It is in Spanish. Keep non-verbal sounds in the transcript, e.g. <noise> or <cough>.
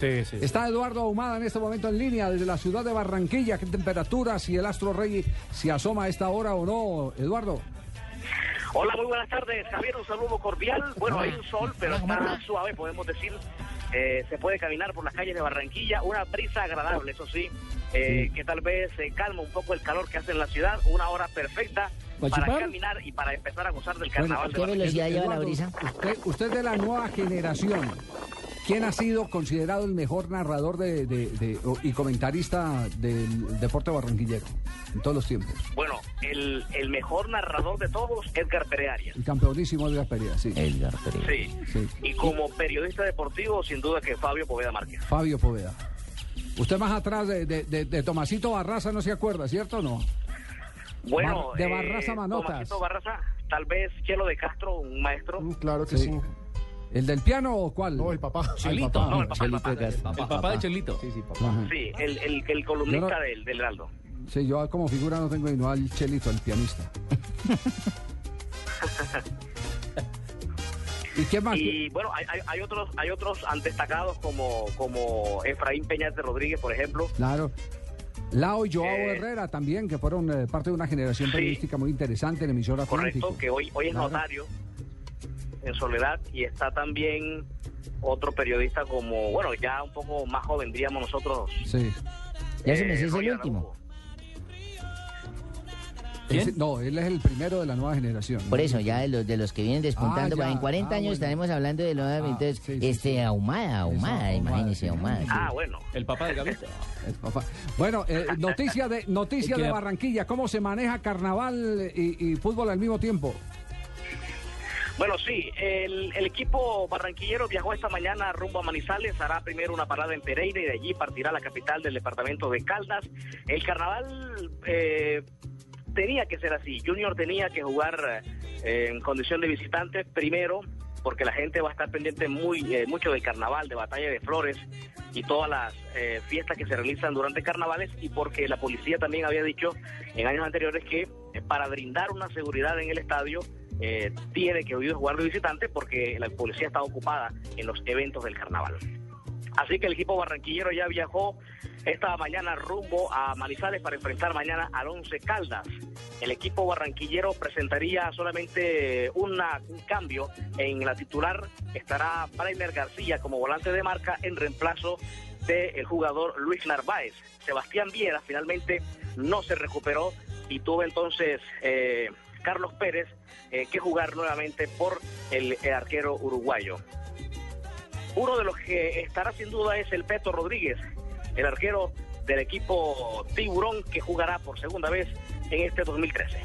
Sí, sí. Está Eduardo Ahumada en este momento en línea desde la ciudad de Barranquilla. ¿Qué temperatura? Si el Astro Rey se asoma a esta hora o no, Eduardo. Hola, muy buenas tardes, Javier. Un saludo cordial. Bueno, hay un sol, pero está suave, podemos decir. Eh, se puede caminar por las calles de Barranquilla. Una brisa agradable, eso sí, eh, que tal vez eh, calma un poco el calor que hace en la ciudad. Una hora perfecta para caminar y para empezar a gozar del carnaval. ¿Qué de Barranquilla. velocidad lleva la brisa? Usted, usted de la nueva generación. ¿Quién ha sido considerado el mejor narrador de, de- de- o- y comentarista del deporte barranquillero en todos los tiempos? Bueno, el, el mejor narrador de todos, Edgar Perearias. El campeonísimo de Perea, sí. Edgar Pereira. Sí. Sí. Y como periodista deportivo, sin duda que Fabio Poveda Márquez. Fabio Poveda. Usted más atrás de, de- de- de Tomasito Barraza no se acuerda, ¿cierto o no? Bueno, Bar- de Barraza Manotas. Tomasito Barraza, tal vez Chelo de Castro, un maestro. Mm, Claro que Sí. sí. ¿El del piano o cuál? No, el papá. Chelito. El papá. No, el papá, el papá. El papá de Chelito. Sí, sí, papá. Ajá. Sí, el, el, el columnista no- del, del Heraldo. Sí, yo como figura no tengo sino al Chelito, al pianista. <laughs> ¿Y qué más? Y bueno, hay, hay, otros hay otros destacados como, como Efraín Peñate Rodríguez, por ejemplo. Claro. Lao y Joao Eh, Herrera también, que fueron eh, parte de una generación sí. periodística muy interesante en emisora Correcto, Atlántico. que hoy, hoy es Claro. notario en Soledad y está también otro periodista como, bueno, ya un poco más joven, diríamos nosotros. Sí. Ya se me eh, dice el último. No, él es el primero de la nueva generación. Por eso, ya de los, de los que vienen despuntando, Ah, ya. en 40 Ah, años bueno. estaremos hablando de los Ah, entonces, sí, sí, este, sí. ahumada, ahumada, Eso, ahumada, imagínese, sí. ahumada. Ah, bueno. El papá de Gavito. Es papá. Bueno, eh, <laughs> noticia de noticia de Barranquilla, ¿cómo se maneja carnaval y, y fútbol al mismo tiempo? Bueno, sí, el, el equipo barranquillero viajó esta mañana rumbo a Manizales, hará primero una parada en Pereira y de allí partirá a la capital del departamento de Caldas. El carnaval eh, tenía que ser así, Junior tenía que jugar eh, en condición de visitante primero, porque la gente va a estar pendiente muy eh, mucho del carnaval, de batalla de flores y todas las eh, fiestas que se realizan durante carnavales y porque la policía también había dicho en años anteriores que eh, para brindar una seguridad en el estadio eh, tiene que huir jugar de visitante porque la policía está ocupada en los eventos del carnaval. Así que el equipo barranquillero ya viajó esta mañana rumbo a Manizales para enfrentar mañana al Once Caldas. El equipo barranquillero presentaría solamente un cambio en la titular. Estará Brainer García como volante de marca en reemplazo del jugador Luis Narváez. Sebastián Viera finalmente no se recuperó y tuvo entonces eh, Carlos Pérez eh, que jugar nuevamente por el, el arquero uruguayo. Uno de los que estará sin duda es el Peto Rodríguez, el arquero del equipo Tiburón que jugará por segunda vez en este 2013.